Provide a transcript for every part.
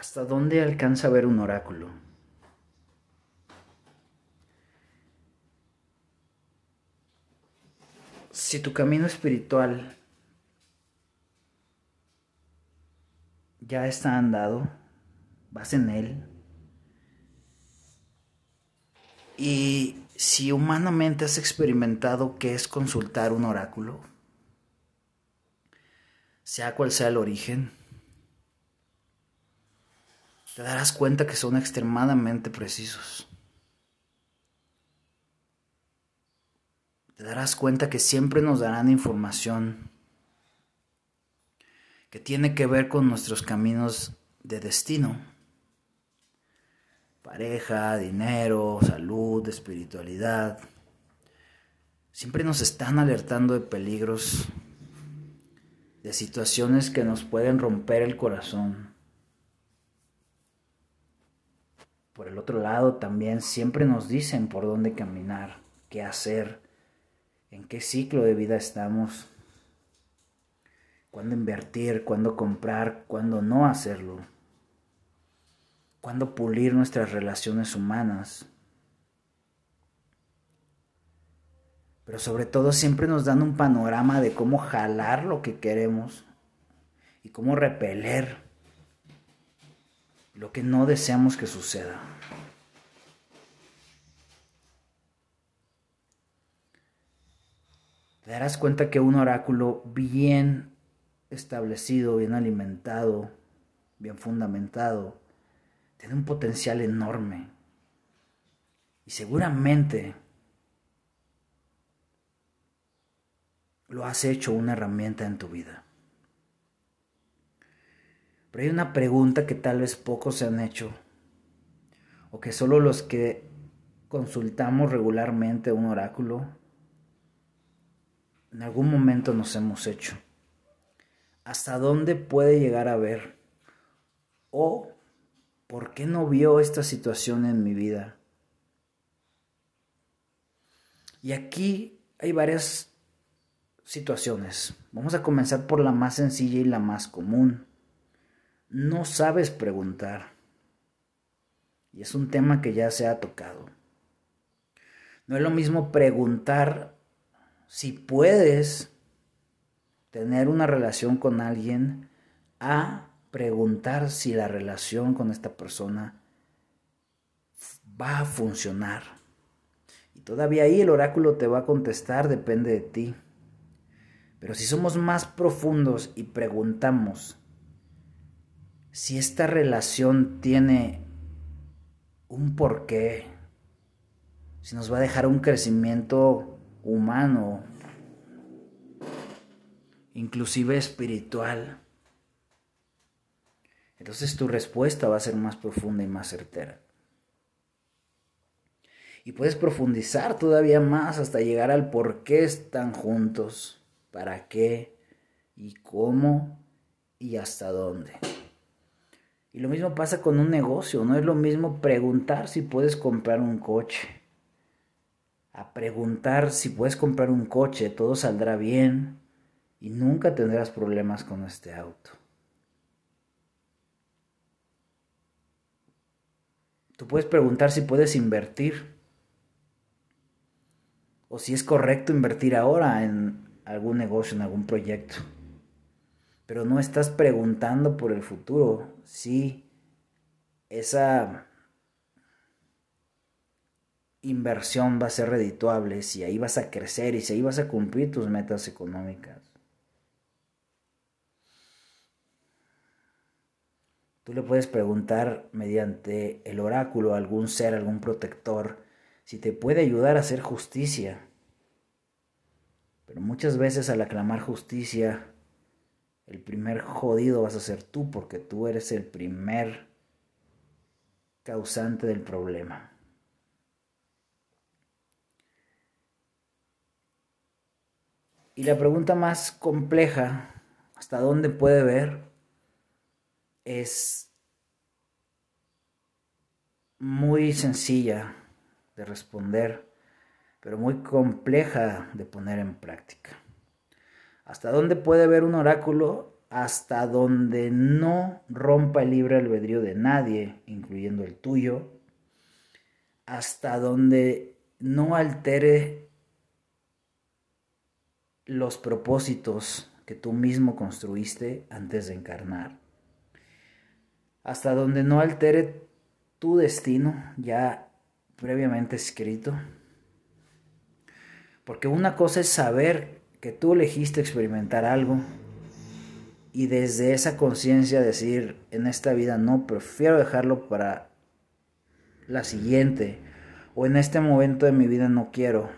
¿Hasta dónde alcanza a ver un oráculo? Si tu camino espiritual ya está andado, vas en él, y si humanamente has experimentado qué es consultar un oráculo, sea cual sea el origen, te darás cuenta que son extremadamente precisos. Te darás cuenta que siempre nos darán información que tiene que ver con nuestros caminos de destino. Pareja, dinero, salud, espiritualidad. Siempre nos están alertando de peligros, de situaciones que nos pueden romper el corazón Por el otro lado, también siempre nos dicen por dónde caminar, qué hacer, en qué ciclo de vida estamos, cuándo invertir, cuándo comprar, cuándo no hacerlo, cuándo pulir nuestras relaciones humanas. Pero sobre todo siempre nos dan un panorama de cómo jalar lo que queremos y cómo repeler lo que no deseamos que suceda. Te darás cuenta que un oráculo bien establecido, bien alimentado, bien fundamentado, tiene un potencial enorme. Y seguramente lo has hecho una herramienta en tu vida. Pero hay una pregunta que tal vez pocos se han hecho, o que solo los que consultamos regularmente un oráculo, en algún momento nos hemos hecho. ¿Hasta dónde puede llegar a ver? ¿O por qué no vio esta situación en mi vida? Y aquí hay varias situaciones. Vamos a comenzar por la más sencilla y la más común no sabes preguntar. Y es un tema que ya se ha tocado. No es lo mismo preguntar si puedes tener una relación con alguien a preguntar si la relación con esta persona va a funcionar. Y todavía ahí el oráculo te va a contestar, depende de ti. Pero si somos más profundos y preguntamos si esta relación tiene un porqué, si nos va a dejar un crecimiento humano, inclusive espiritual, entonces tu respuesta va a ser más profunda y más certera. Y puedes profundizar todavía más hasta llegar al por qué están juntos, para qué y cómo y hasta dónde. Y lo mismo pasa con un negocio, no es lo mismo preguntar si puedes comprar un coche. A preguntar si puedes comprar un coche, todo saldrá bien y nunca tendrás problemas con este auto. Tú puedes preguntar si puedes invertir o si es correcto invertir ahora en algún negocio, en algún proyecto pero no estás preguntando por el futuro, si esa inversión va a ser redituable, si ahí vas a crecer y si ahí vas a cumplir tus metas económicas. Tú le puedes preguntar mediante el oráculo a algún ser, algún protector, si te puede ayudar a hacer justicia. Pero muchas veces al aclamar justicia el primer jodido vas a ser tú porque tú eres el primer causante del problema. Y la pregunta más compleja, ¿hasta dónde puede ver? Es muy sencilla de responder, pero muy compleja de poner en práctica. ¿Hasta dónde puede ver un oráculo? hasta donde no rompa el libre albedrío de nadie, incluyendo el tuyo, hasta donde no altere los propósitos que tú mismo construiste antes de encarnar, hasta donde no altere tu destino ya previamente escrito. Porque una cosa es saber que tú elegiste experimentar algo y desde esa conciencia decir en esta vida no, prefiero dejarlo para la siguiente o en este momento de mi vida no quiero,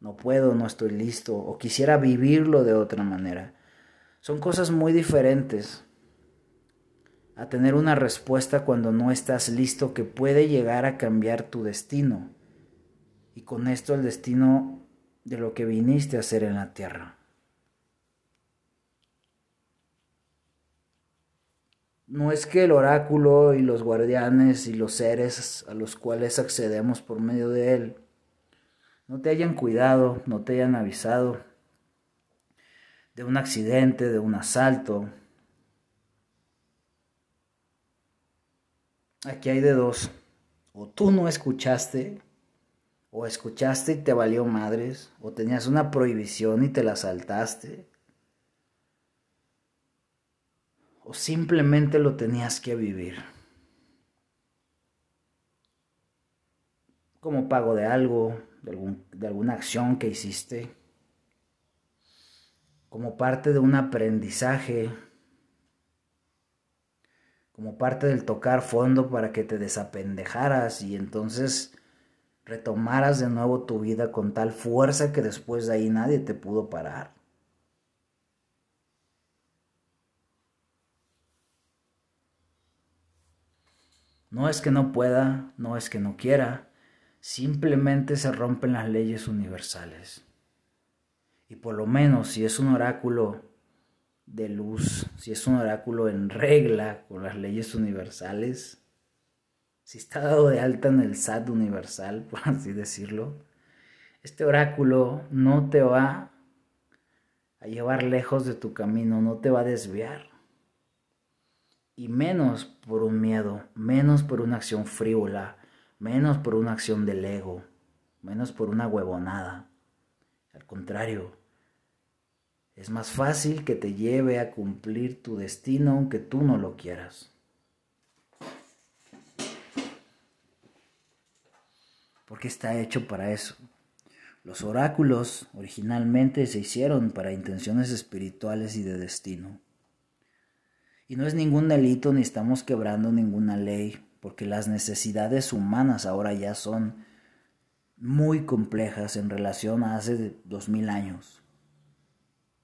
no puedo, no estoy listo o quisiera vivirlo de otra manera. Son cosas muy diferentes a tener una respuesta cuando no estás listo que puede llegar a cambiar tu destino. Y con esto el destino de lo que viniste a hacer en la tierra. No es que el oráculo y los guardianes y los seres a los cuales accedemos por medio de él no te hayan cuidado, no te hayan avisado de un accidente, de un asalto, Aquí hay de dos. O tú no escuchaste, o escuchaste y te valió madres, o tenías una prohibición y te la saltaste, o simplemente lo tenías que vivir. Como pago de algo, de, de alguna acción que hiciste, como parte de un aprendizaje como parte del tocar fondo para que te desapendejaras y entonces retomaras de nuevo tu vida con tal fuerza que después de ahí nadie te pudo parar. No es que no pueda, no es que no quiera, simplemente se rompen las leyes universales. Y por lo menos si es un oráculo de luz, si es un oráculo en regla con las leyes universales, si está dado de alta en el SAT universal, por así decirlo, este oráculo no te va a llevar lejos de tu camino, no te va a desviar. Y menos por un miedo, menos por una acción frívola, menos por una acción del ego, menos por una huevonada. Al contrario, es más fácil que te lleve a cumplir tu destino aunque tú no lo quieras. Porque está hecho para eso. Los oráculos originalmente se hicieron para intenciones espirituales y de destino. Y no es ningún delito ni estamos quebrando ninguna ley, porque las necesidades humanas ahora ya son muy complejas en relación a hace dos mil años.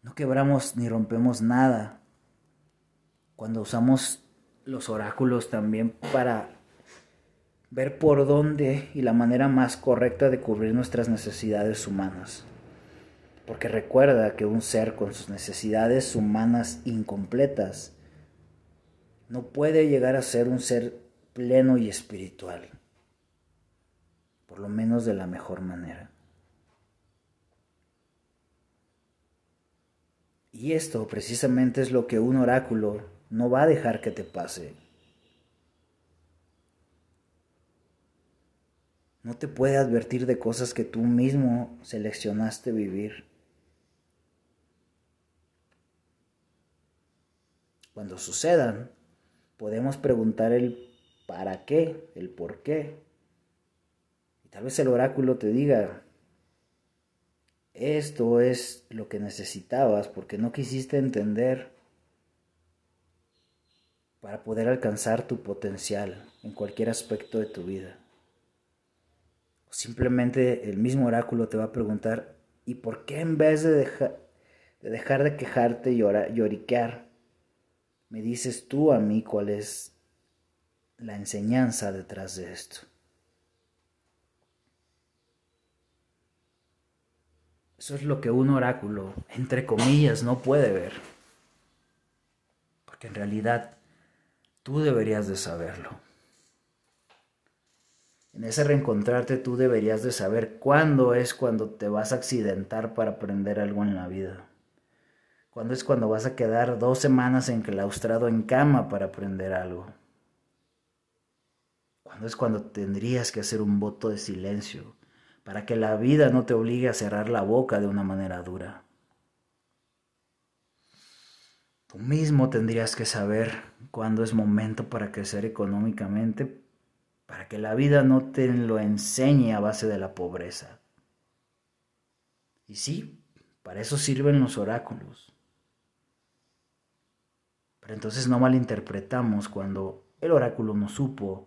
No quebramos ni rompemos nada cuando usamos los oráculos también para ver por dónde y la manera más correcta de cubrir nuestras necesidades humanas. Porque recuerda que un ser con sus necesidades humanas incompletas no puede llegar a ser un ser pleno y espiritual, por lo menos de la mejor manera. Y esto precisamente es lo que un oráculo no va a dejar que te pase. No te puede advertir de cosas que tú mismo seleccionaste vivir. Cuando sucedan, podemos preguntar el para qué, el por qué. Y tal vez el oráculo te diga, esto es lo que necesitabas porque no quisiste entender para poder alcanzar tu potencial en cualquier aspecto de tu vida. Simplemente el mismo oráculo te va a preguntar, ¿y por qué en vez de, de dejar de quejarte y lloriquear, me dices tú a mí cuál es la enseñanza detrás de esto? Eso es lo que un oráculo, entre comillas, no puede ver. Porque en realidad tú deberías de saberlo. En ese reencontrarte tú deberías de saber cuándo es cuando te vas a accidentar para aprender algo en la vida. ¿Cuándo es cuando vas a quedar dos semanas enclaustrado en cama para aprender algo? ¿Cuándo es cuando tendrías que hacer un voto de silencio para que la vida no te obligue a cerrar la boca de una manera dura? Tú mismo tendrías que saber cuándo es momento para crecer económicamente, para que la vida no te lo enseñe a base de la pobreza. Y sí, para eso sirven los oráculos. Pero entonces no malinterpretamos cuando el oráculo no supo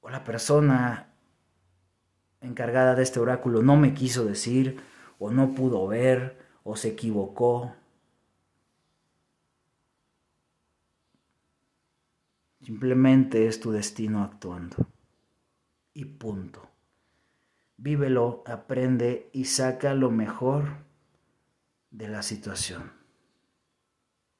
o la persona encargada de este oráculo no me quiso decir o no pudo ver o se equivocó. Simplemente es tu destino actuando. Y punto. Vívelo, aprende y saca lo mejor de la situación.